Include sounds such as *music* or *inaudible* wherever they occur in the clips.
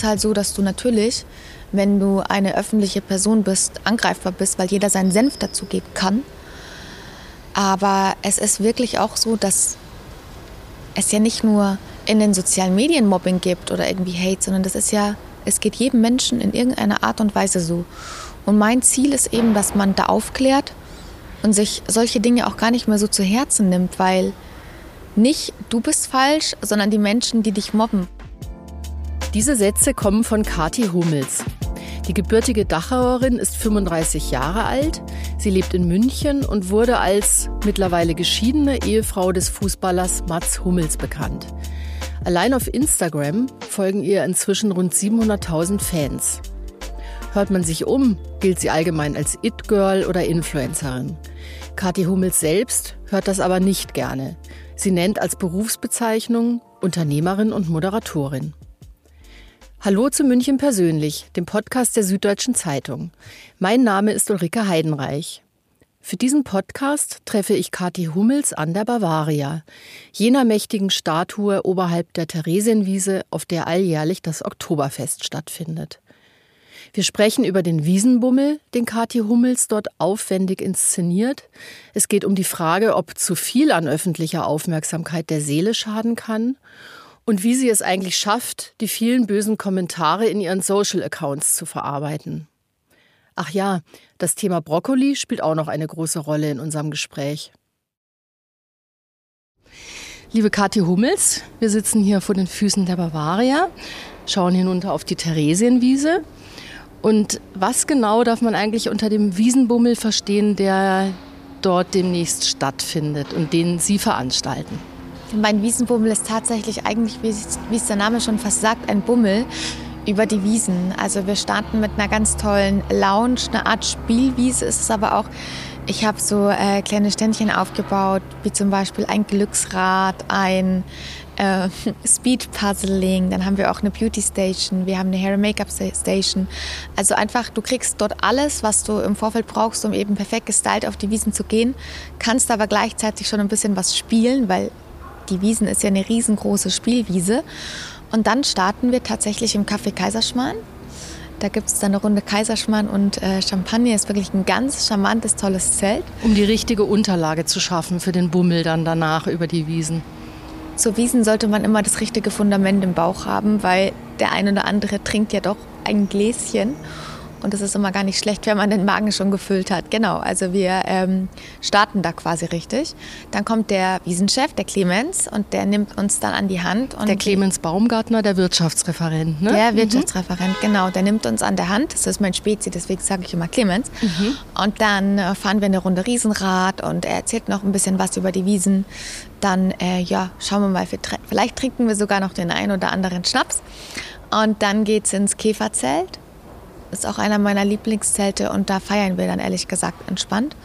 es halt so, dass du natürlich, wenn du eine öffentliche Person bist, angreifbar bist, weil jeder seinen Senf dazu geben kann. Aber es ist wirklich auch so, dass es ja nicht nur in den sozialen Medien Mobbing gibt oder irgendwie Hate, sondern das ist ja, es geht jedem Menschen in irgendeiner Art und Weise so. Und mein Ziel ist eben, dass man da aufklärt und sich solche Dinge auch gar nicht mehr so zu Herzen nimmt, weil nicht du bist falsch, sondern die Menschen, die dich mobben. Diese Sätze kommen von Kati Hummels. Die gebürtige Dachauerin ist 35 Jahre alt. Sie lebt in München und wurde als mittlerweile geschiedene Ehefrau des Fußballers Mats Hummels bekannt. Allein auf Instagram folgen ihr inzwischen rund 700.000 Fans. Hört man sich um, gilt sie allgemein als It-Girl oder Influencerin. Kathi Hummels selbst hört das aber nicht gerne. Sie nennt als Berufsbezeichnung Unternehmerin und Moderatorin. Hallo zu München persönlich, dem Podcast der Süddeutschen Zeitung. Mein Name ist Ulrike Heidenreich. Für diesen Podcast treffe ich Kathi Hummels an der Bavaria, jener mächtigen Statue oberhalb der Theresienwiese, auf der alljährlich das Oktoberfest stattfindet. Wir sprechen über den Wiesenbummel, den Kathi Hummels dort aufwendig inszeniert. Es geht um die Frage, ob zu viel an öffentlicher Aufmerksamkeit der Seele schaden kann und wie sie es eigentlich schafft, die vielen bösen Kommentare in ihren Social Accounts zu verarbeiten. Ach ja, das Thema Brokkoli spielt auch noch eine große Rolle in unserem Gespräch. Liebe Kathi Hummels, wir sitzen hier vor den Füßen der Bavaria, schauen hinunter auf die Theresienwiese. Und was genau darf man eigentlich unter dem Wiesenbummel verstehen, der dort demnächst stattfindet und den Sie veranstalten? Mein Wiesenbummel ist tatsächlich eigentlich, wie es der Name schon fast sagt, ein Bummel über die Wiesen. Also wir starten mit einer ganz tollen Lounge, eine Art Spielwiese ist es aber auch. Ich habe so äh, kleine Ständchen aufgebaut, wie zum Beispiel ein Glücksrad, ein äh, *laughs* Speed Puzzling, dann haben wir auch eine Beauty Station, wir haben eine Hair Make-up Station. Also einfach, du kriegst dort alles, was du im Vorfeld brauchst, um eben perfekt gestylt auf die Wiesen zu gehen, kannst aber gleichzeitig schon ein bisschen was spielen, weil die Wiesen ist ja eine riesengroße Spielwiese. Und dann starten wir tatsächlich im Café Kaiserschmarrn. Da gibt es dann eine Runde Kaiserschmarrn und äh, Champagner. Ist wirklich ein ganz charmantes, tolles Zelt. Um die richtige Unterlage zu schaffen für den Bummel dann danach über die Wiesen. Zur Wiesen sollte man immer das richtige Fundament im Bauch haben, weil der ein oder andere trinkt ja doch ein Gläschen. Und das ist immer gar nicht schlecht, wenn man den Magen schon gefüllt hat. Genau, also wir ähm, starten da quasi richtig. Dann kommt der Wiesenchef, der Clemens, und der nimmt uns dann an die Hand. der Clemens Baumgartner, der Wirtschaftsreferent, ne? Der mhm. Wirtschaftsreferent, mhm. genau. Der nimmt uns an der Hand. Das ist mein Spezi, deswegen sage ich immer Clemens. Mhm. Und dann äh, fahren wir eine Runde Riesenrad und er erzählt noch ein bisschen was über die Wiesen. Dann, äh, ja, schauen wir mal, vielleicht trinken wir sogar noch den einen oder anderen Schnaps. Und dann geht es ins Käferzelt ist auch einer meiner Lieblingszelte und da feiern wir dann ehrlich gesagt entspannt.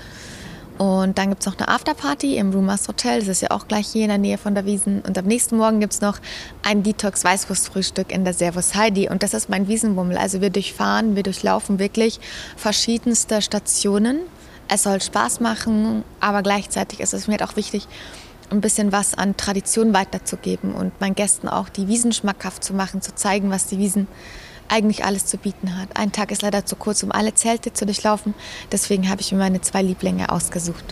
Und dann gibt es noch eine Afterparty im Rumors Hotel. Das ist ja auch gleich hier in der Nähe von der Wiesen. Und am nächsten Morgen gibt es noch ein Detox-Weißwurstfrühstück in der Servus Heidi. Und das ist mein Wiesenbummel. Also wir durchfahren, wir durchlaufen wirklich verschiedenste Stationen. Es soll Spaß machen, aber gleichzeitig ist es mir halt auch wichtig, ein bisschen was an Tradition weiterzugeben und meinen Gästen auch die Wiesen schmackhaft zu machen, zu zeigen, was die Wiesen eigentlich alles zu bieten hat. Ein Tag ist leider zu kurz, um alle Zelte zu durchlaufen. Deswegen habe ich mir meine zwei Lieblinge ausgesucht.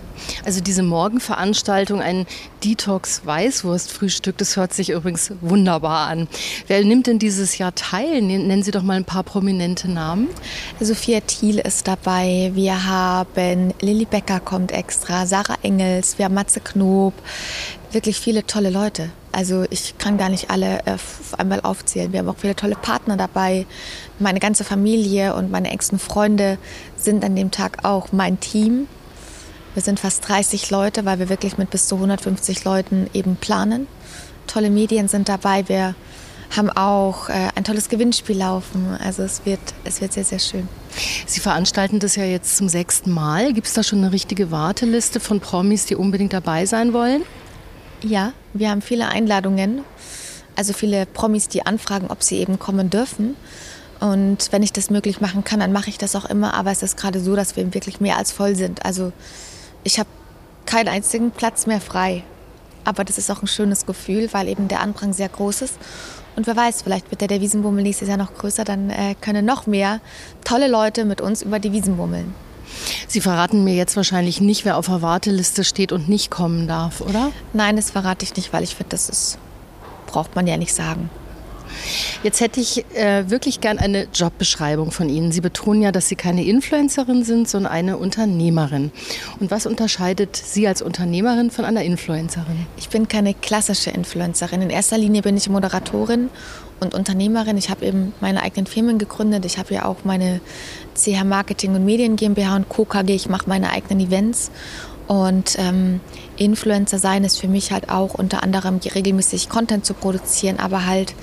Also diese Morgenveranstaltung, ein Detox-Weißwurst-Frühstück, das hört sich übrigens wunderbar an. Wer nimmt denn dieses Jahr teil? Nennen Sie doch mal ein paar prominente Namen. Sophia Thiel ist dabei. Wir haben Lilly Becker kommt extra, Sarah Engels, wir haben Matze Knob. Wirklich viele tolle Leute. Also ich kann gar nicht alle äh, auf einmal aufzählen. Wir haben auch viele tolle Partner dabei. Meine ganze Familie und meine engsten Freunde sind an dem Tag auch mein Team. Wir sind fast 30 Leute, weil wir wirklich mit bis zu 150 Leuten eben planen. Tolle Medien sind dabei. Wir haben auch äh, ein tolles Gewinnspiel laufen. Also es wird, es wird sehr, sehr schön. Sie veranstalten das ja jetzt zum sechsten Mal. Gibt es da schon eine richtige Warteliste von Promis, die unbedingt dabei sein wollen? Ja, wir haben viele Einladungen, also viele Promis, die anfragen, ob sie eben kommen dürfen. Und wenn ich das möglich machen kann, dann mache ich das auch immer. Aber es ist gerade so, dass wir wirklich mehr als voll sind. Also ich habe keinen einzigen Platz mehr frei. Aber das ist auch ein schönes Gefühl, weil eben der Andrang sehr groß ist. Und wer weiß, vielleicht wird ja der Wiesenbummel nächstes Jahr noch größer, dann äh, können noch mehr tolle Leute mit uns über die Wiesen bummeln. Sie verraten mir jetzt wahrscheinlich nicht, wer auf der Warteliste steht und nicht kommen darf, oder? Nein, das verrate ich nicht, weil ich finde, das ist, braucht man ja nicht sagen. Jetzt hätte ich äh, wirklich gern eine Jobbeschreibung von Ihnen. Sie betonen ja, dass Sie keine Influencerin sind, sondern eine Unternehmerin. Und was unterscheidet Sie als Unternehmerin von einer Influencerin? Ich bin keine klassische Influencerin. In erster Linie bin ich Moderatorin und Unternehmerin. Ich habe eben meine eigenen Firmen gegründet. Ich habe ja auch meine CH Marketing und Medien GmbH und Co. KG. Ich mache meine eigenen Events. Und ähm, Influencer sein ist für mich halt auch unter anderem regelmäßig Content zu produzieren, aber halt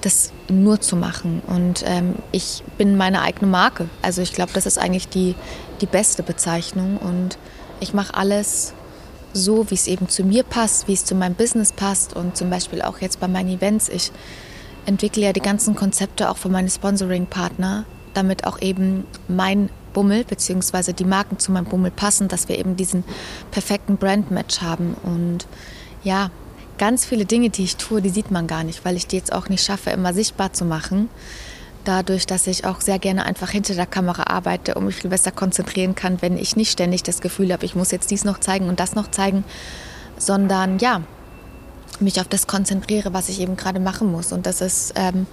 das nur zu machen. Und ähm, ich bin meine eigene Marke. Also ich glaube, das ist eigentlich die, die beste Bezeichnung. Und ich mache alles so, wie es eben zu mir passt, wie es zu meinem Business passt. Und zum Beispiel auch jetzt bei meinen Events. Ich entwickle ja die ganzen Konzepte auch für meine Sponsoring-Partner, damit auch eben mein Bummel bzw. die Marken zu meinem Bummel passen, dass wir eben diesen perfekten Brand-Match haben. Und ja, ganz viele Dinge, die ich tue, die sieht man gar nicht, weil ich die jetzt auch nicht schaffe, immer sichtbar zu machen. Dadurch, dass ich auch sehr gerne einfach hinter der Kamera arbeite und mich viel besser konzentrieren kann, wenn ich nicht ständig das Gefühl habe, ich muss jetzt dies noch zeigen und das noch zeigen, sondern ja, mich auf das konzentriere, was ich eben gerade machen muss. Und das ist ähm,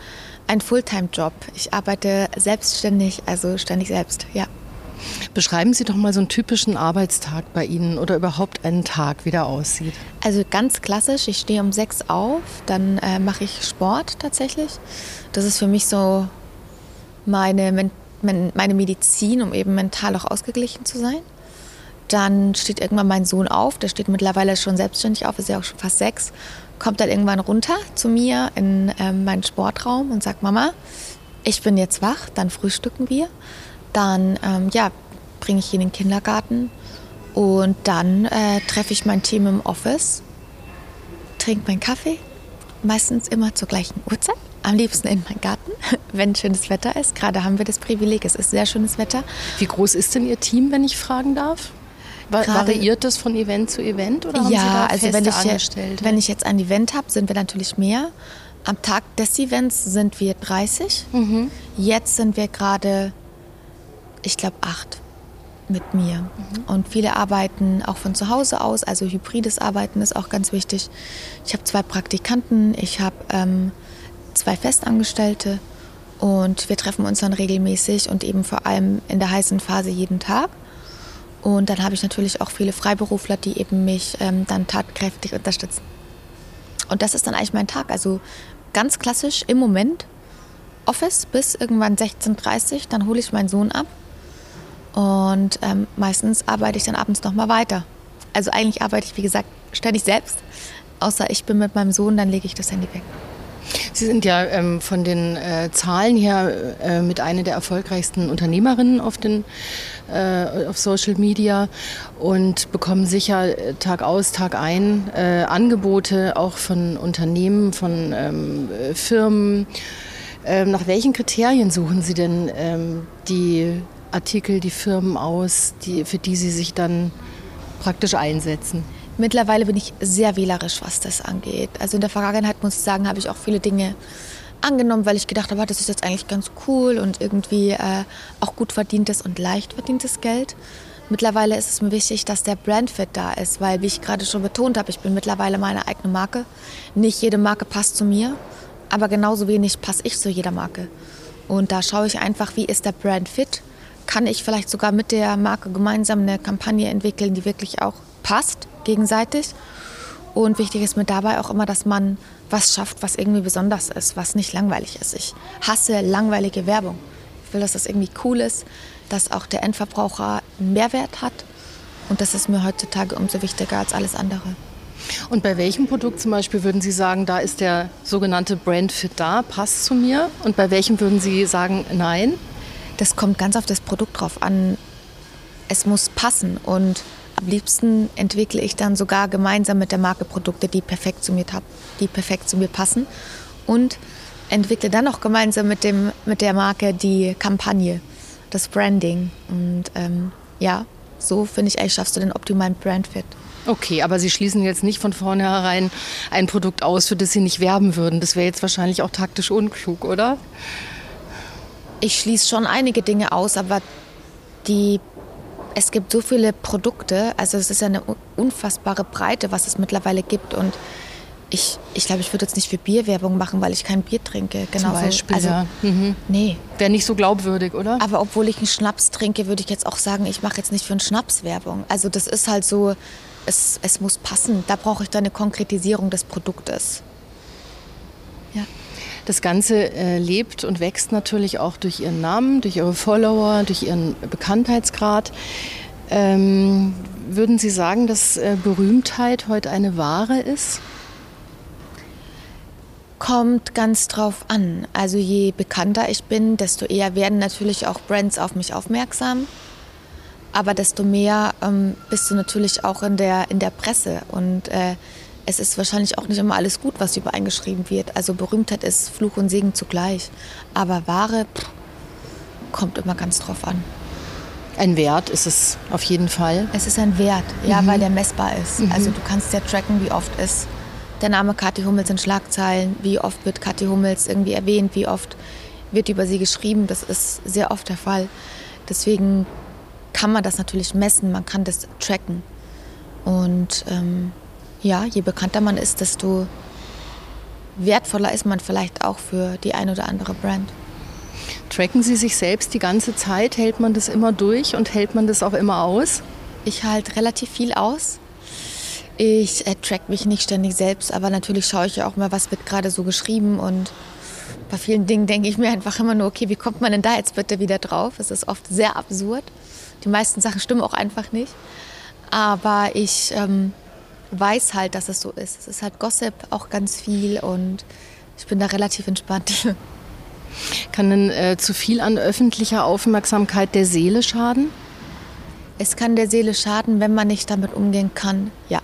ein Fulltime-Job. Ich arbeite selbstständig, also ständig selbst, ja. Beschreiben Sie doch mal so einen typischen Arbeitstag bei Ihnen oder überhaupt einen Tag, wie der aussieht. Also ganz klassisch, ich stehe um sechs auf, dann äh, mache ich Sport tatsächlich. Das ist für mich so meine, meine Medizin, um eben mental auch ausgeglichen zu sein. Dann steht irgendwann mein Sohn auf, der steht mittlerweile schon selbstständig auf, ist ja auch schon fast sechs, kommt dann irgendwann runter zu mir in äh, meinen Sportraum und sagt, Mama, ich bin jetzt wach, dann frühstücken wir. Dann ähm, ja, bringe ich ihn in den Kindergarten und dann äh, treffe ich mein Team im Office, trinke meinen Kaffee, meistens immer zur gleichen Uhrzeit. Am liebsten in meinem Garten, *laughs* wenn schönes Wetter ist. Gerade haben wir das Privileg, es ist sehr schönes Wetter. Wie groß ist denn Ihr Team, wenn ich fragen darf? Gerade, Variiert das von Event zu Event oder haben ja, Sie da also wenn ich, jetzt, wenn ich jetzt ein Event habe, sind wir natürlich mehr. Am Tag des Events sind wir 30. Mhm. Jetzt sind wir gerade ich glaube, acht mit mir. Mhm. Und viele arbeiten auch von zu Hause aus, also hybrides Arbeiten ist auch ganz wichtig. Ich habe zwei Praktikanten, ich habe ähm, zwei Festangestellte und wir treffen uns dann regelmäßig und eben vor allem in der heißen Phase jeden Tag. Und dann habe ich natürlich auch viele Freiberufler, die eben mich ähm, dann tatkräftig unterstützen. Und das ist dann eigentlich mein Tag. Also ganz klassisch im Moment Office bis irgendwann 16.30 Uhr, dann hole ich meinen Sohn ab und ähm, meistens arbeite ich dann abends nochmal weiter. Also eigentlich arbeite ich, wie gesagt, ständig selbst. Außer ich bin mit meinem Sohn, dann lege ich das Handy weg. Sie sind ja ähm, von den äh, Zahlen her äh, mit einer der erfolgreichsten Unternehmerinnen auf, den, äh, auf Social Media und bekommen sicher äh, Tag aus, Tag ein äh, Angebote auch von Unternehmen, von ähm, Firmen. Ähm, nach welchen Kriterien suchen Sie denn ähm, die Artikel, die Firmen aus, die, für die Sie sich dann praktisch einsetzen? Mittlerweile bin ich sehr wählerisch, was das angeht. Also in der Vergangenheit, muss ich sagen, habe ich auch viele Dinge angenommen, weil ich gedacht habe, das ist jetzt eigentlich ganz cool und irgendwie äh, auch gut verdientes und leicht verdientes Geld. Mittlerweile ist es mir wichtig, dass der Brandfit da ist, weil, wie ich gerade schon betont habe, ich bin mittlerweile meine eigene Marke. Nicht jede Marke passt zu mir, aber genauso wenig passe ich zu jeder Marke. Und da schaue ich einfach, wie ist der Brandfit kann ich vielleicht sogar mit der Marke gemeinsam eine Kampagne entwickeln, die wirklich auch passt gegenseitig. Und wichtig ist mir dabei auch immer, dass man was schafft, was irgendwie besonders ist, was nicht langweilig ist. Ich hasse langweilige Werbung. Ich will, dass das irgendwie cool ist, dass auch der Endverbraucher einen Mehrwert hat. Und das ist mir heutzutage umso wichtiger als alles andere. Und bei welchem Produkt zum Beispiel würden Sie sagen, da ist der sogenannte Brand Fit da, passt zu mir? Und bei welchem würden Sie sagen, nein? das kommt ganz auf das Produkt drauf an. Es muss passen und am liebsten entwickle ich dann sogar gemeinsam mit der Marke Produkte, die perfekt zu mir, die perfekt zu mir passen und entwickle dann auch gemeinsam mit, dem, mit der Marke die Kampagne, das Branding. Und ähm, ja, so finde ich eigentlich, schaffst du den optimalen Brandfit. Okay, aber Sie schließen jetzt nicht von vornherein ein Produkt aus, für das Sie nicht werben würden. Das wäre jetzt wahrscheinlich auch taktisch unklug, oder? Ich schließe schon einige Dinge aus, aber die, es gibt so viele Produkte, also es ist eine unfassbare Breite, was es mittlerweile gibt und ich, ich glaube, ich würde jetzt nicht für Bierwerbung machen, weil ich kein Bier trinke. Genau Zum Beispiel, also, ja. Mhm. Nee. Wäre nicht so glaubwürdig, oder? Aber obwohl ich einen Schnaps trinke, würde ich jetzt auch sagen, ich mache jetzt nicht für einen Schnaps Werbung. Also das ist halt so, es, es muss passen. Da brauche ich dann eine Konkretisierung des Produktes. Ja. Das Ganze äh, lebt und wächst natürlich auch durch Ihren Namen, durch Ihre Follower, durch Ihren Bekanntheitsgrad. Ähm, würden Sie sagen, dass äh, Berühmtheit heute eine Ware ist? Kommt ganz drauf an. Also je bekannter ich bin, desto eher werden natürlich auch Brands auf mich aufmerksam. Aber desto mehr ähm, bist du natürlich auch in der, in der Presse. Und äh, es ist wahrscheinlich auch nicht immer alles gut, was übereingeschrieben wird. Also Berühmtheit ist Fluch und Segen zugleich. Aber Ware pff, kommt immer ganz drauf an. Ein Wert ist es auf jeden Fall. Es ist ein Wert, ja, mhm. weil der messbar ist. Mhm. Also du kannst ja tracken, wie oft ist der Name Kathi Hummels in Schlagzeilen, wie oft wird Kathi Hummels irgendwie erwähnt, wie oft wird über sie geschrieben. Das ist sehr oft der Fall. Deswegen kann man das natürlich messen, man kann das tracken. Und ähm, ja, je bekannter man ist, desto wertvoller ist man vielleicht auch für die ein oder andere Brand. Tracken Sie sich selbst die ganze Zeit? Hält man das immer durch und hält man das auch immer aus? Ich halte relativ viel aus. Ich äh, track mich nicht ständig selbst, aber natürlich schaue ich ja auch mal, was wird gerade so geschrieben und bei vielen Dingen denke ich mir einfach immer nur, okay, wie kommt man denn da jetzt bitte wieder drauf? Es ist oft sehr absurd. Die meisten Sachen stimmen auch einfach nicht. Aber ich ähm, weiß halt, dass es so ist. Es ist halt Gossip auch ganz viel und ich bin da relativ entspannt. *laughs* Kann denn äh, zu viel an öffentlicher Aufmerksamkeit der Seele schaden? Es kann der Seele schaden, wenn man nicht damit umgehen kann, ja.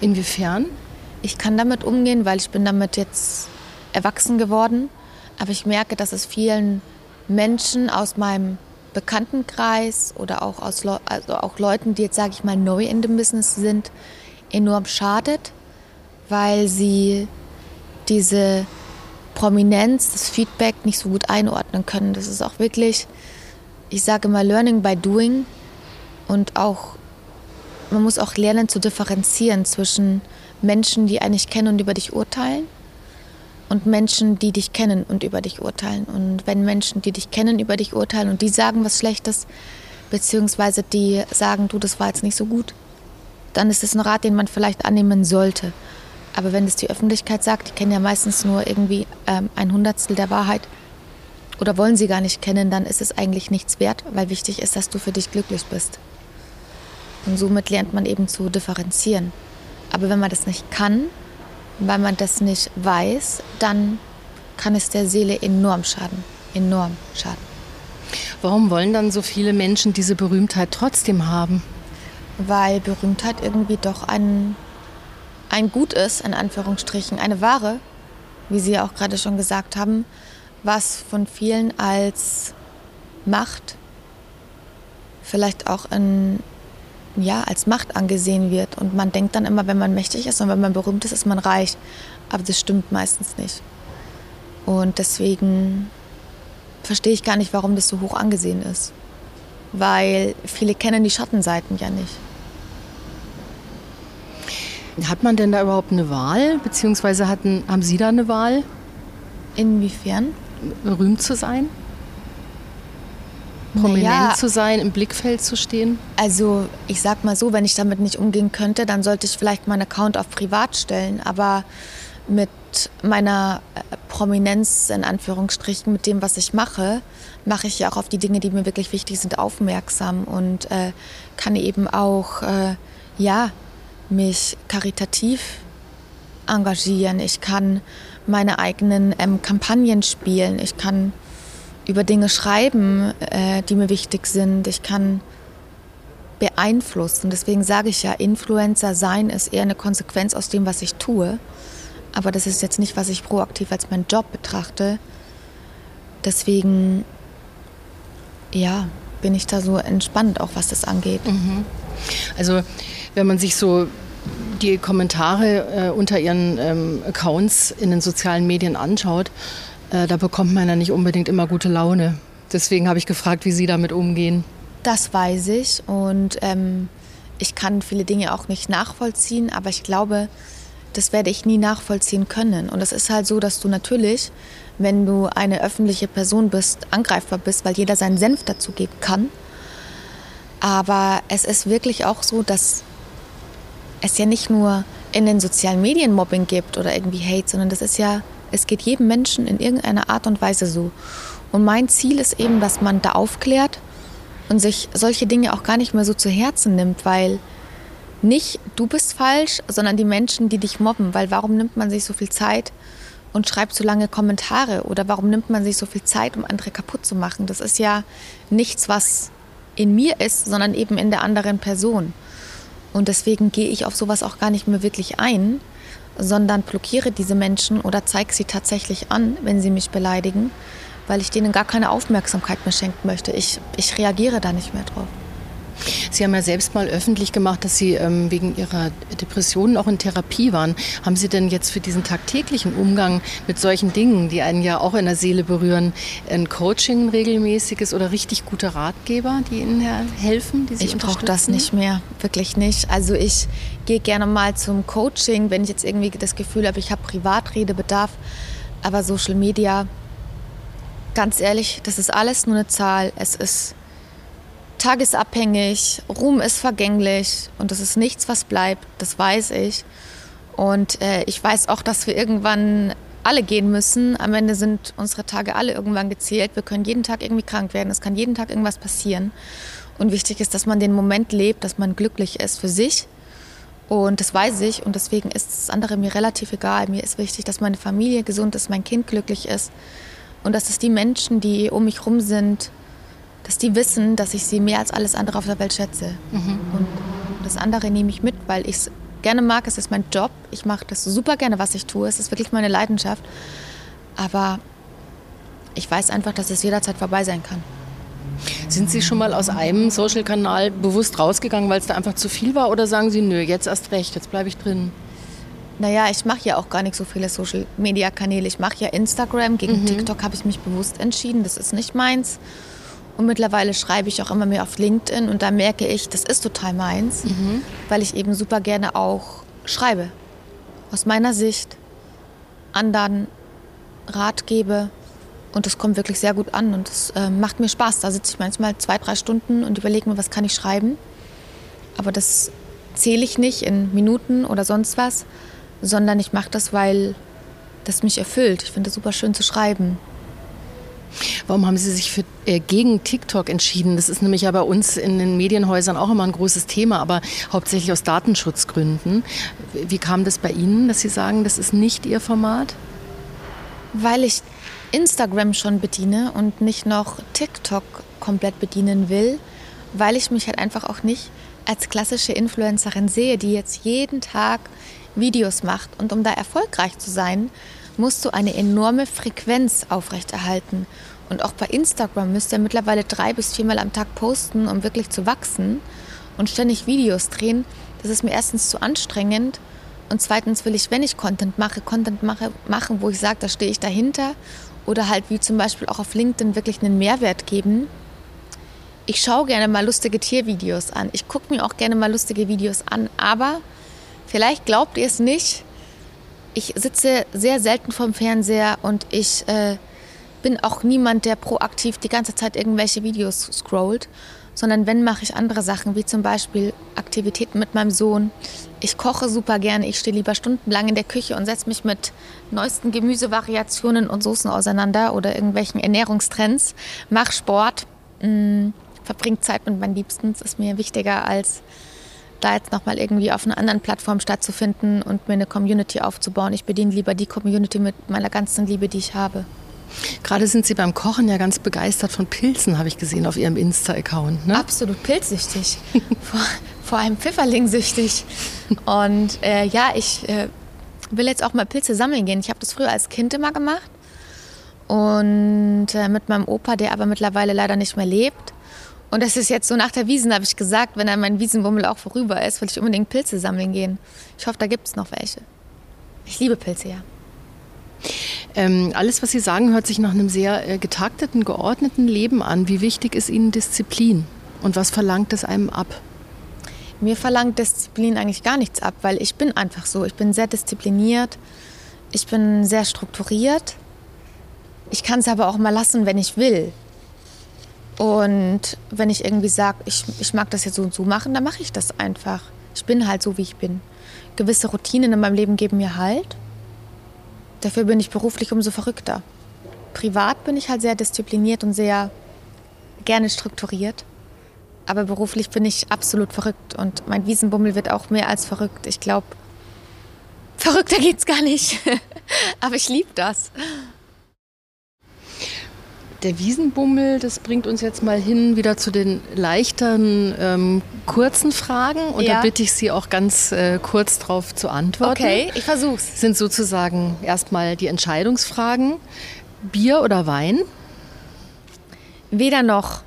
Inwiefern? Ich kann damit umgehen, weil ich bin damit jetzt erwachsen geworden. Aber ich merke, dass es vielen Menschen aus meinem Bekanntenkreis oder auch aus also auch Leuten, die jetzt, sage ich mal, neu in dem Business sind, enorm schadet, weil sie diese Prominenz, das Feedback nicht so gut einordnen können. Das ist auch wirklich, ich sage mal, Learning by Doing und auch man muss auch lernen zu differenzieren zwischen Menschen, die eigentlich kennen und über dich urteilen und Menschen, die dich kennen und über dich urteilen. Und wenn Menschen, die dich kennen, über dich urteilen und die sagen was Schlechtes, beziehungsweise die sagen, du, das war jetzt nicht so gut, dann ist es ein Rat, den man vielleicht annehmen sollte. Aber wenn es die Öffentlichkeit sagt, die kennen ja meistens nur irgendwie ähm, ein Hundertstel der Wahrheit oder wollen sie gar nicht kennen, dann ist es eigentlich nichts wert, weil wichtig ist, dass du für dich glücklich bist. Und somit lernt man eben zu differenzieren. Aber wenn man das nicht kann, weil man das nicht weiß, dann kann es der Seele enorm schaden. Enorm schaden. Warum wollen dann so viele Menschen diese Berühmtheit trotzdem haben? Weil Berühmtheit irgendwie doch ein, ein Gut ist, in Anführungsstrichen, eine Ware, wie Sie ja auch gerade schon gesagt haben, was von vielen als Macht, vielleicht auch in ja, als Macht angesehen wird. Und man denkt dann immer, wenn man mächtig ist und wenn man berühmt ist, ist man reich. Aber das stimmt meistens nicht. Und deswegen verstehe ich gar nicht, warum das so hoch angesehen ist. Weil viele kennen die Schattenseiten ja nicht. Hat man denn da überhaupt eine Wahl? Beziehungsweise hatten, haben Sie da eine Wahl? Inwiefern? Berühmt zu sein? Prominent naja, zu sein, im Blickfeld zu stehen? Also ich sag mal so, wenn ich damit nicht umgehen könnte, dann sollte ich vielleicht meinen Account auf privat stellen. Aber mit meiner äh, Prominenz in Anführungsstrichen, mit dem, was ich mache, mache ich ja auch auf die Dinge, die mir wirklich wichtig sind, aufmerksam und äh, kann eben auch äh, ja mich karitativ engagieren. Ich kann meine eigenen ähm, Kampagnen spielen. Ich kann über Dinge schreiben, äh, die mir wichtig sind. Ich kann beeinflussen. Deswegen sage ich ja, Influencer sein ist eher eine Konsequenz aus dem, was ich tue. Aber das ist jetzt nicht, was ich proaktiv als meinen Job betrachte. Deswegen, ja, bin ich da so entspannt, auch was das angeht. Mhm. Also wenn man sich so die Kommentare äh, unter ihren ähm, Accounts in den sozialen Medien anschaut, da bekommt man ja nicht unbedingt immer gute Laune. Deswegen habe ich gefragt, wie Sie damit umgehen. Das weiß ich und ähm, ich kann viele Dinge auch nicht nachvollziehen, aber ich glaube, das werde ich nie nachvollziehen können. Und es ist halt so, dass du natürlich, wenn du eine öffentliche Person bist, angreifbar bist, weil jeder seinen Senf dazu geben kann. Aber es ist wirklich auch so, dass es ja nicht nur in den sozialen Medien Mobbing gibt oder irgendwie Hate, sondern das ist ja, es geht jedem Menschen in irgendeiner Art und Weise so. Und mein Ziel ist eben, dass man da aufklärt und sich solche Dinge auch gar nicht mehr so zu Herzen nimmt, weil nicht du bist falsch, sondern die Menschen, die dich mobben. Weil warum nimmt man sich so viel Zeit und schreibt so lange Kommentare? Oder warum nimmt man sich so viel Zeit, um andere kaputt zu machen? Das ist ja nichts, was in mir ist, sondern eben in der anderen Person. Und deswegen gehe ich auf sowas auch gar nicht mehr wirklich ein, sondern blockiere diese Menschen oder zeige sie tatsächlich an, wenn sie mich beleidigen, weil ich denen gar keine Aufmerksamkeit mehr schenken möchte. Ich, ich reagiere da nicht mehr drauf. Sie haben ja selbst mal öffentlich gemacht, dass Sie ähm, wegen Ihrer Depressionen auch in Therapie waren. Haben Sie denn jetzt für diesen tagtäglichen Umgang mit solchen Dingen, die einen ja auch in der Seele berühren, ein Coaching regelmäßiges oder richtig gute Ratgeber, die Ihnen helfen? Die Sie ich brauche das nicht mehr, wirklich nicht. Also ich gehe gerne mal zum Coaching, wenn ich jetzt irgendwie das Gefühl habe, ich habe Privatredebedarf. Aber Social Media, ganz ehrlich, das ist alles nur eine Zahl. Es ist tagesabhängig, Ruhm ist vergänglich und das ist nichts, was bleibt, das weiß ich. Und äh, ich weiß auch, dass wir irgendwann alle gehen müssen. Am Ende sind unsere Tage alle irgendwann gezählt. Wir können jeden Tag irgendwie krank werden, es kann jeden Tag irgendwas passieren. Und wichtig ist, dass man den Moment lebt, dass man glücklich ist für sich. Und das weiß ich und deswegen ist das andere mir relativ egal. Mir ist wichtig, dass meine Familie gesund ist, mein Kind glücklich ist und dass es die Menschen, die um mich herum sind, dass die wissen, dass ich sie mehr als alles andere auf der Welt schätze. Mhm. Und das andere nehme ich mit, weil ich es gerne mag. Es ist mein Job. Ich mache das super gerne, was ich tue. Es ist wirklich meine Leidenschaft. Aber ich weiß einfach, dass es jederzeit vorbei sein kann. Sind Sie schon mal aus einem Social-Kanal bewusst rausgegangen, weil es da einfach zu viel war? Oder sagen Sie, nö, jetzt erst recht, jetzt bleibe ich drin? Naja, ich mache ja auch gar nicht so viele Social-Media-Kanäle. Ich mache ja Instagram. Gegen mhm. TikTok habe ich mich bewusst entschieden. Das ist nicht meins. Und mittlerweile schreibe ich auch immer mehr auf LinkedIn und da merke ich, das ist total meins, mhm. weil ich eben super gerne auch schreibe. Aus meiner Sicht anderen Rat gebe und das kommt wirklich sehr gut an und das äh, macht mir Spaß. Da sitze ich manchmal zwei, drei Stunden und überlege mir, was kann ich schreiben. Aber das zähle ich nicht in Minuten oder sonst was, sondern ich mache das, weil das mich erfüllt. Ich finde es super schön zu schreiben. Warum haben Sie sich für, äh, gegen TikTok entschieden? Das ist nämlich ja bei uns in den Medienhäusern auch immer ein großes Thema, aber hauptsächlich aus Datenschutzgründen. Wie kam das bei Ihnen, dass Sie sagen, das ist nicht Ihr Format? Weil ich Instagram schon bediene und nicht noch TikTok komplett bedienen will, weil ich mich halt einfach auch nicht als klassische Influencerin sehe, die jetzt jeden Tag Videos macht. Und um da erfolgreich zu sein, musst du eine enorme Frequenz aufrechterhalten. Und auch bei Instagram müsst ihr mittlerweile drei bis viermal am Tag posten, um wirklich zu wachsen und ständig Videos drehen. Das ist mir erstens zu anstrengend und zweitens will ich, wenn ich Content mache, Content mache, machen, wo ich sage, da stehe ich dahinter oder halt wie zum Beispiel auch auf LinkedIn wirklich einen Mehrwert geben. Ich schaue gerne mal lustige Tiervideos an. Ich gucke mir auch gerne mal lustige Videos an, aber vielleicht glaubt ihr es nicht, ich sitze sehr selten vorm Fernseher und ich äh, bin auch niemand, der proaktiv die ganze Zeit irgendwelche Videos scrollt, sondern wenn mache ich andere Sachen, wie zum Beispiel Aktivitäten mit meinem Sohn. Ich koche super gerne, ich stehe lieber stundenlang in der Küche und setze mich mit neuesten Gemüsevariationen und Soßen auseinander oder irgendwelchen Ernährungstrends, mache Sport, mm, verbringe Zeit mit meinen Liebsten. Das ist mir wichtiger als da jetzt nochmal irgendwie auf einer anderen Plattform stattzufinden und mir eine Community aufzubauen. Ich bediene lieber die Community mit meiner ganzen Liebe, die ich habe. Gerade sind Sie beim Kochen ja ganz begeistert von Pilzen, habe ich gesehen auf Ihrem Insta-Account. Ne? Absolut pilzsüchtig. *laughs* vor, vor allem Pfifferlingsüchtig. Und äh, ja, ich äh, will jetzt auch mal Pilze sammeln gehen. Ich habe das früher als Kind immer gemacht. Und äh, mit meinem Opa, der aber mittlerweile leider nicht mehr lebt. Und das ist jetzt so nach der Wiesen, habe ich gesagt, wenn dann mein Wiesenbummel auch vorüber ist, will ich unbedingt Pilze sammeln gehen. Ich hoffe, da gibt es noch welche. Ich liebe Pilze, ja. Ähm, alles, was Sie sagen, hört sich nach einem sehr äh, getakteten, geordneten Leben an. Wie wichtig ist Ihnen Disziplin? Und was verlangt es einem ab? Mir verlangt Disziplin eigentlich gar nichts ab, weil ich bin einfach so. Ich bin sehr diszipliniert, ich bin sehr strukturiert. Ich kann es aber auch mal lassen, wenn ich will. Und wenn ich irgendwie sage, ich, ich mag das jetzt so und so machen, dann mache ich das einfach. Ich bin halt so, wie ich bin. Gewisse Routinen in meinem Leben geben mir Halt. Dafür bin ich beruflich umso verrückter. Privat bin ich halt sehr diszipliniert und sehr gerne strukturiert. Aber beruflich bin ich absolut verrückt und mein Wiesenbummel wird auch mehr als verrückt. Ich glaube, verrückter geht's gar nicht. *laughs* Aber ich liebe das. Der Wiesenbummel, das bringt uns jetzt mal hin wieder zu den leichteren, ähm, kurzen Fragen. Und ja. da bitte ich Sie auch ganz äh, kurz darauf zu antworten. Okay, ich versuch's. Sind sozusagen erstmal die Entscheidungsfragen. Bier oder Wein? Weder noch.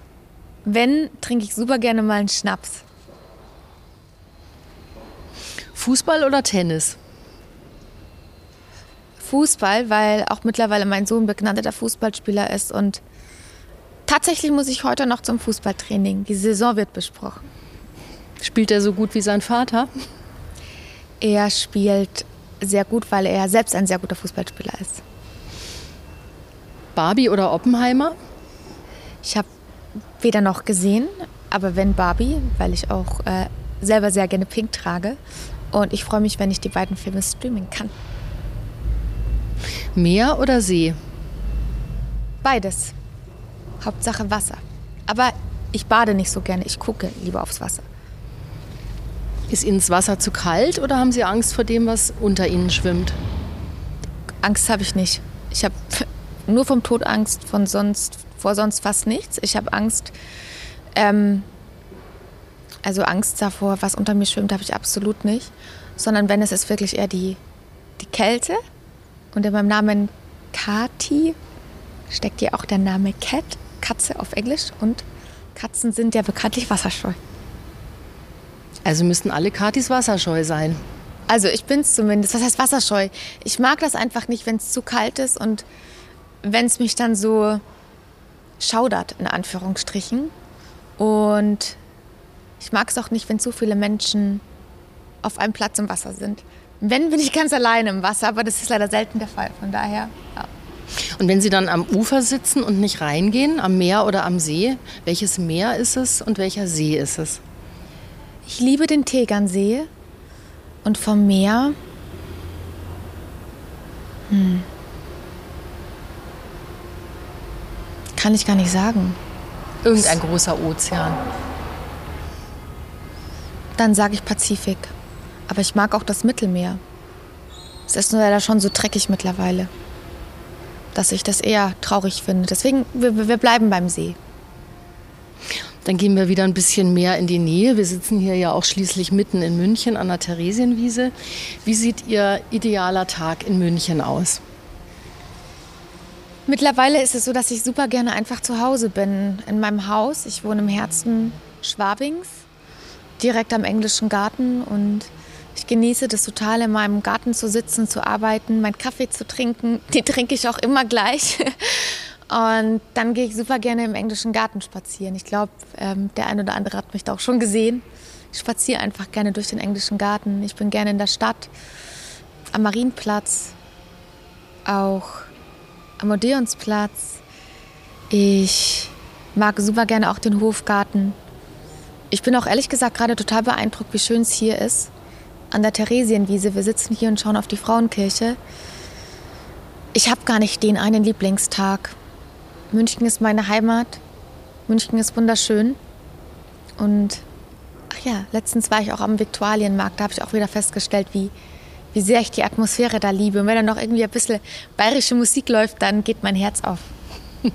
Wenn, trinke ich super gerne mal einen Schnaps. Fußball oder Tennis? Fußball, weil auch mittlerweile mein Sohn begnadeter Fußballspieler ist und tatsächlich muss ich heute noch zum Fußballtraining. Die Saison wird besprochen. Spielt er so gut wie sein Vater? Er spielt sehr gut, weil er selbst ein sehr guter Fußballspieler ist. Barbie oder Oppenheimer? Ich habe weder noch gesehen, aber wenn Barbie, weil ich auch äh, selber sehr gerne Pink trage. Und ich freue mich, wenn ich die beiden Filme streamen kann. Meer oder See? Beides. Hauptsache Wasser. Aber ich bade nicht so gerne. Ich gucke lieber aufs Wasser. Ist Ihnen das Wasser zu kalt oder haben Sie Angst vor dem, was unter Ihnen schwimmt? Angst habe ich nicht. Ich habe nur vom Tod Angst, von sonst, vor sonst fast nichts. Ich habe Angst, ähm, also Angst davor, was unter mir schwimmt, habe ich absolut nicht. Sondern wenn es ist wirklich eher die, die Kälte und in meinem Namen Kati steckt ja auch der Name Cat, Katze auf Englisch. Und Katzen sind ja bekanntlich wasserscheu. Also müssten alle Katis wasserscheu sein. Also ich bin es zumindest. Was heißt wasserscheu? Ich mag das einfach nicht, wenn es zu kalt ist und wenn es mich dann so schaudert, in Anführungsstrichen. Und ich mag es auch nicht, wenn zu viele Menschen auf einem Platz im Wasser sind. Wenn, bin ich ganz alleine im Wasser, aber das ist leider selten der Fall. Von daher, ja. Und wenn Sie dann am Ufer sitzen und nicht reingehen, am Meer oder am See, welches Meer ist es und welcher See ist es? Ich liebe den Tegernsee und vom Meer. Hm. Kann ich gar nicht sagen. Irgendein großer Ozean. Dann sage ich Pazifik. Aber ich mag auch das Mittelmeer. Es ist nur leider schon so dreckig mittlerweile, dass ich das eher traurig finde. Deswegen, wir, wir bleiben beim See. Dann gehen wir wieder ein bisschen mehr in die Nähe. Wir sitzen hier ja auch schließlich mitten in München an der Theresienwiese. Wie sieht Ihr idealer Tag in München aus? Mittlerweile ist es so, dass ich super gerne einfach zu Hause bin. In meinem Haus. Ich wohne im Herzen Schwabings, direkt am englischen Garten. Und ich genieße das total, in meinem Garten zu sitzen, zu arbeiten, meinen Kaffee zu trinken. *laughs* Den trinke ich auch immer gleich. Und dann gehe ich super gerne im englischen Garten spazieren. Ich glaube, ähm, der ein oder andere hat mich da auch schon gesehen. Ich spaziere einfach gerne durch den englischen Garten. Ich bin gerne in der Stadt, am Marienplatz, auch am Odeonsplatz. Ich mag super gerne auch den Hofgarten. Ich bin auch ehrlich gesagt gerade total beeindruckt, wie schön es hier ist an der Theresienwiese. Wir sitzen hier und schauen auf die Frauenkirche. Ich habe gar nicht den einen Lieblingstag. München ist meine Heimat. München ist wunderschön. Und ach ja, letztens war ich auch am Viktualienmarkt. Da habe ich auch wieder festgestellt, wie, wie sehr ich die Atmosphäre da liebe. Und wenn da noch irgendwie ein bisschen bayerische Musik läuft, dann geht mein Herz auf. *laughs*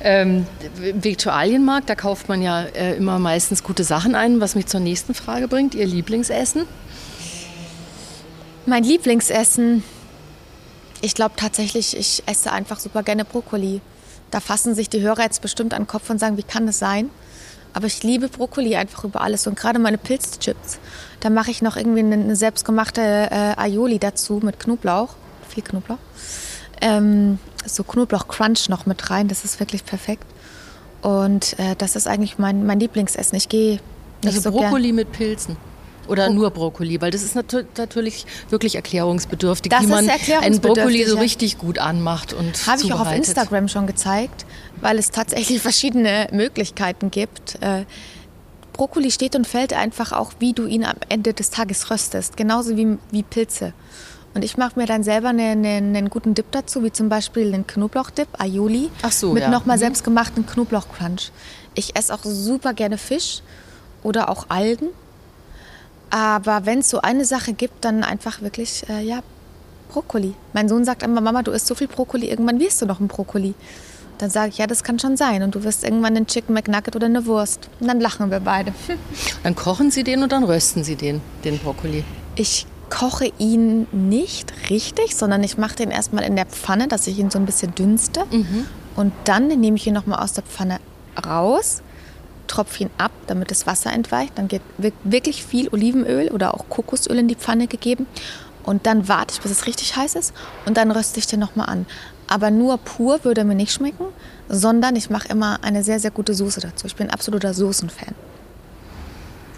ähm, Viktualienmarkt, da kauft man ja äh, immer meistens gute Sachen ein, was mich zur nächsten Frage bringt. Ihr Lieblingsessen? Mein Lieblingsessen, ich glaube tatsächlich, ich esse einfach super gerne Brokkoli. Da fassen sich die Hörer jetzt bestimmt an den Kopf und sagen, wie kann das sein? Aber ich liebe Brokkoli einfach über alles und gerade meine Pilzchips. Da mache ich noch irgendwie eine, selbstgemachte äh, Aioli dazu mit Knoblauch, viel Knoblauch. Ähm, so Knoblauch-Crunch noch mit rein, das ist wirklich perfekt. Und äh, das ist eigentlich mein, mein Lieblingsessen. Ich gehe also so Brokkoli gern. mit Pilzen. Oder Bro nur Brokkoli, weil das ist nat natürlich wirklich erklärungsbedürftig, das wie man einen Brokkoli so richtig gut anmacht und Habe ich auch auf Instagram schon gezeigt, weil es tatsächlich *laughs* verschiedene Möglichkeiten gibt. Äh, Brokkoli steht und fällt einfach auch, wie du ihn am Ende des Tages röstest, genauso wie, wie Pilze. Und ich mache mir dann selber einen, einen, einen, guten Dip dazu, wie zum Beispiel den Knoblauchdip, Aioli, Ach so, mit ja. nochmal mhm. selbstgemachten Knoblauchcrunch. Ich esse auch super gerne Fisch oder auch Algen. Aber wenn es so eine Sache gibt, dann einfach wirklich, äh, ja, Brokkoli. Mein Sohn sagt immer, Mama, du isst so viel Brokkoli, irgendwann wirst du noch ein Brokkoli. Dann sage ich, ja, das kann schon sein. Und du wirst irgendwann einen Chicken McNugget oder eine Wurst. Und dann lachen wir beide. *laughs* Dann kochen Sie den und dann rösten Sie den, den Brokkoli. Ich koche ihn nicht richtig, sondern ich mache den erstmal in der Pfanne, dass ich ihn so ein bisschen dünste. Mhm. Und dann nehme ich ihn nochmal aus der Pfanne raus, tropfe ihn ab, damit das Wasser entweicht. Dann wird wirklich viel Olivenöl oder auch Kokosöl in die Pfanne gegeben. Und dann warte ich, bis es richtig heiß ist. Und dann röste ich den nochmal an. Aber nur pur würde mir nicht schmecken, sondern ich mache immer eine sehr, sehr gute Soße dazu. Ich bin absoluter Soßenfan.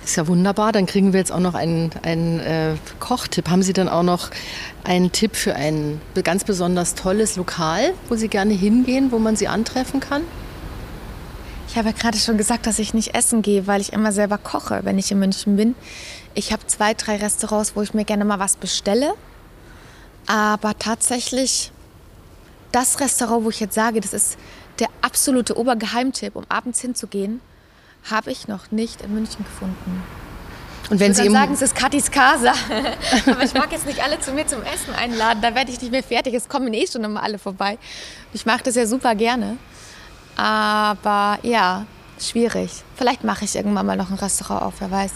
Ist ja wunderbar. Dann kriegen wir jetzt auch noch einen, einen äh, Kochtipp. Haben Sie dann auch noch einen Tipp für ein ganz besonders tolles Lokal, wo Sie gerne hingehen, wo man Sie antreffen kann? Ich habe ja gerade schon gesagt, dass ich nicht essen gehe, weil ich immer selber koche, wenn ich in München bin. Ich habe zwei, drei Restaurants, wo ich mir gerne mal was bestelle. Aber tatsächlich das Restaurant, wo ich jetzt sage, das ist der absolute Obergeheimtipp, um abends hinzugehen, habe ich noch nicht in München gefunden. Und wenn Sie sagen, es ist Katis Casa. *laughs* Aber ich mag jetzt nicht alle zu mir zum Essen einladen. Da werde ich nicht mehr fertig. Es kommen eh schon immer alle vorbei. Ich mache das ja super gerne. Aber ja, schwierig. Vielleicht mache ich irgendwann mal noch ein Restaurant auf, wer weiß.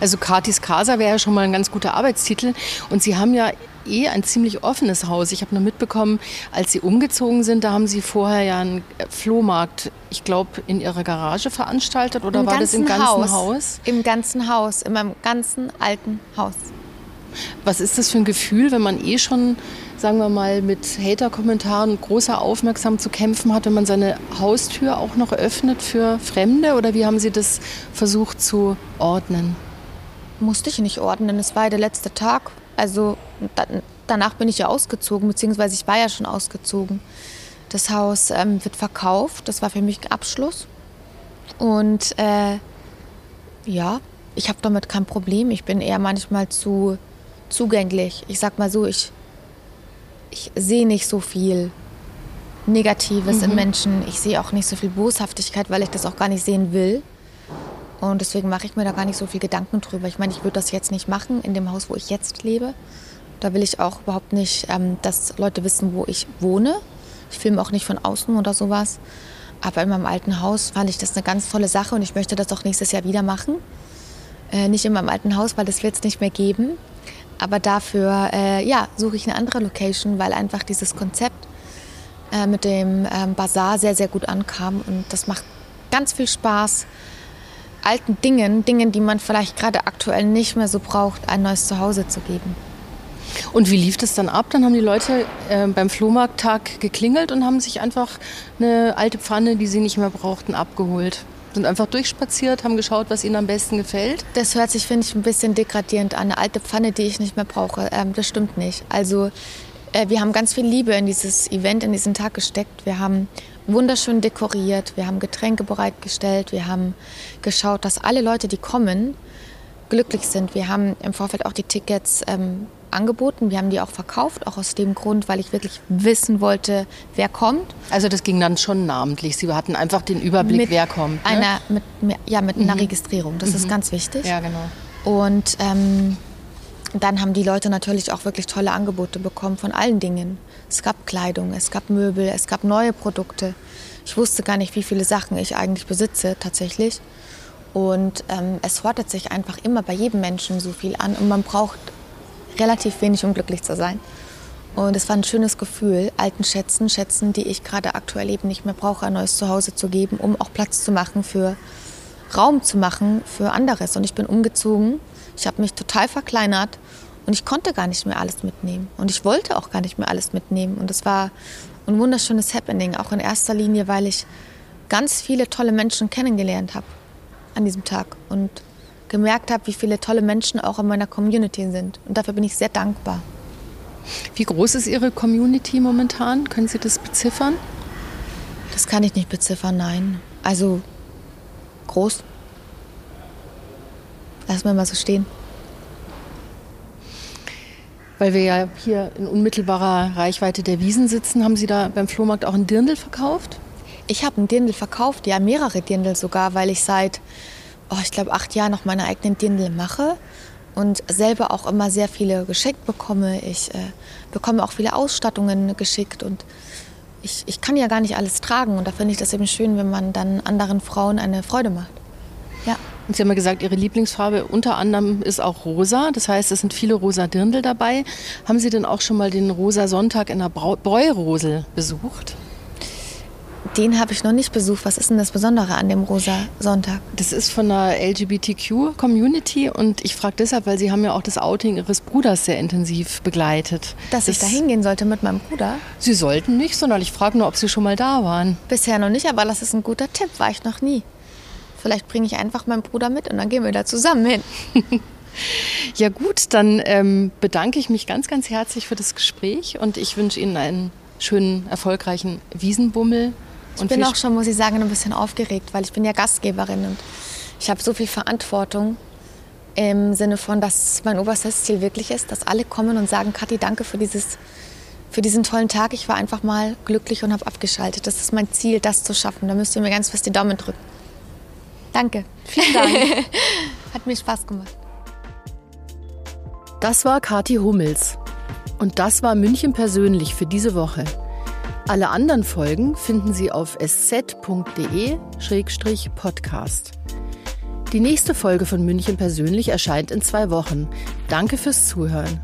Also Katis Casa wäre ja schon mal ein ganz guter Arbeitstitel. Und Sie haben ja eh ein ziemlich offenes Haus. Ich habe nur mitbekommen, als Sie umgezogen sind, da haben Sie vorher ja einen Flohmarkt, ich glaube, in Ihrer Garage veranstaltet oder Im war das im ganzen Haus. Haus? Im ganzen Haus, in meinem ganzen alten Haus. Was ist das für ein Gefühl, wenn man eh schon, sagen wir mal, mit Hater-Kommentaren und großer Aufmerksamkeit zu kämpfen hat, wenn man seine Haustür auch noch öffnet für Fremde? Oder wie haben Sie das versucht zu ordnen? Musste ich nicht ordnen. Es war der letzte Tag. Also danach bin ich ja ausgezogen, beziehungsweise ich war ja schon ausgezogen. Das Haus ähm, wird verkauft. Das war für mich Abschluss. Und äh, ja, ich habe damit kein Problem. Ich bin eher manchmal zu zugänglich. Ich sag mal so, ich, ich sehe nicht so viel Negatives mhm. in Menschen. Ich sehe auch nicht so viel Boshaftigkeit, weil ich das auch gar nicht sehen will. Und deswegen mache ich mir da gar nicht so viel Gedanken drüber. Ich meine, ich würde das jetzt nicht machen in dem Haus, wo ich jetzt lebe. Da will ich auch überhaupt nicht, ähm, dass Leute wissen, wo ich wohne. Ich filme auch nicht von außen oder sowas. Aber in meinem alten Haus fand ich das eine ganz tolle Sache und ich möchte das auch nächstes Jahr wieder machen. Äh, nicht in meinem alten Haus, weil das wird es nicht mehr geben. Aber dafür äh, ja, suche ich eine andere Location, weil einfach dieses Konzept äh, mit dem ähm, Bazar sehr, sehr gut ankam. Und das macht ganz viel Spaß, alten Dingen, Dingen, die man vielleicht gerade aktuell nicht mehr so braucht, ein neues Zuhause zu geben. Und wie lief das dann ab? Dann haben die Leute äh, beim Flohmarkttag geklingelt und haben sich einfach eine alte Pfanne, die sie nicht mehr brauchten, abgeholt. Sind einfach durchspaziert, haben geschaut, was ihnen am besten gefällt. Das hört sich, finde ich, ein bisschen degradierend an. Eine alte Pfanne, die ich nicht mehr brauche. Ähm, das stimmt nicht. Also äh, wir haben ganz viel Liebe in dieses Event, in diesen Tag gesteckt. Wir haben wunderschön dekoriert, wir haben Getränke bereitgestellt, wir haben geschaut, dass alle Leute, die kommen, glücklich sind. Wir haben im Vorfeld auch die Tickets ähm, angeboten, wir haben die auch verkauft, auch aus dem Grund, weil ich wirklich wissen wollte, wer kommt. Also das ging dann schon namentlich. Sie hatten einfach den Überblick, mit wer kommt. Ne? Einer, mit, ja, mit mhm. einer Registrierung. Das mhm. ist ganz wichtig. Ja, genau. Und ähm, dann haben die Leute natürlich auch wirklich tolle Angebote bekommen von allen Dingen. Es gab Kleidung, es gab Möbel, es gab neue Produkte. Ich wusste gar nicht, wie viele Sachen ich eigentlich besitze tatsächlich. Und ähm, es hortet sich einfach immer bei jedem Menschen so viel an und man braucht relativ wenig, um glücklich zu sein. Und es war ein schönes Gefühl, alten Schätzen, Schätzen, die ich gerade aktuell eben nicht mehr brauche, ein neues Zuhause zu geben, um auch Platz zu machen für Raum zu machen für anderes. Und ich bin umgezogen. Ich habe mich total verkleinert und ich konnte gar nicht mehr alles mitnehmen. Und ich wollte auch gar nicht mehr alles mitnehmen. Und es war ein wunderschönes Happening, auch in erster Linie, weil ich ganz viele tolle Menschen kennengelernt habe an diesem Tag und gemerkt habe, wie viele tolle Menschen auch in meiner Community sind. Und dafür bin ich sehr dankbar. Wie groß ist Ihre Community momentan? Können Sie das beziffern? Das kann ich nicht beziffern, nein. Also groß. Lass mal mal so stehen. Weil wir ja hier in unmittelbarer Reichweite der Wiesen sitzen, haben Sie da beim Flohmarkt auch ein Dirndl verkauft? Ich habe ein Dirndl verkauft, ja, mehrere Dirndl sogar, weil ich seit, oh, ich glaube, acht Jahren noch meine eigenen Dirndl mache und selber auch immer sehr viele geschenkt bekomme. Ich äh, bekomme auch viele Ausstattungen geschickt und ich, ich kann ja gar nicht alles tragen und da finde ich das eben schön, wenn man dann anderen Frauen eine Freude macht. Ja. Und Sie haben ja gesagt, Ihre Lieblingsfarbe unter anderem ist auch rosa. Das heißt, es sind viele rosa Dirndl dabei. Haben Sie denn auch schon mal den rosa Sonntag in der Bräurosel besucht? Den habe ich noch nicht besucht. Was ist denn das Besondere an dem Rosa Sonntag? Das ist von der LGBTQ-Community und ich frage deshalb, weil Sie haben ja auch das Outing Ihres Bruders sehr intensiv begleitet. Dass das ich da hingehen sollte mit meinem Bruder? Sie sollten nicht, sondern ich frage nur, ob Sie schon mal da waren. Bisher noch nicht, aber das ist ein guter Tipp. War ich noch nie. Vielleicht bringe ich einfach meinen Bruder mit und dann gehen wir da zusammen hin. *laughs* ja gut, dann ähm, bedanke ich mich ganz, ganz herzlich für das Gespräch und ich wünsche Ihnen einen schönen, erfolgreichen Wiesenbummel ich bin auch schon, muss ich sagen, ein bisschen aufgeregt, weil ich bin ja Gastgeberin und ich habe so viel Verantwortung im Sinne von, dass mein oberstes Ziel wirklich ist, dass alle kommen und sagen, Kathi, danke für, dieses, für diesen tollen Tag. Ich war einfach mal glücklich und habe abgeschaltet. Das ist mein Ziel, das zu schaffen. Da müsst ihr mir ganz fest die Daumen drücken. Danke. Vielen Dank. *laughs* Hat mir Spaß gemacht. Das war Kathi Hummels. Und das war München persönlich für diese Woche. Alle anderen Folgen finden Sie auf sz.de-podcast. Die nächste Folge von München persönlich erscheint in zwei Wochen. Danke fürs Zuhören.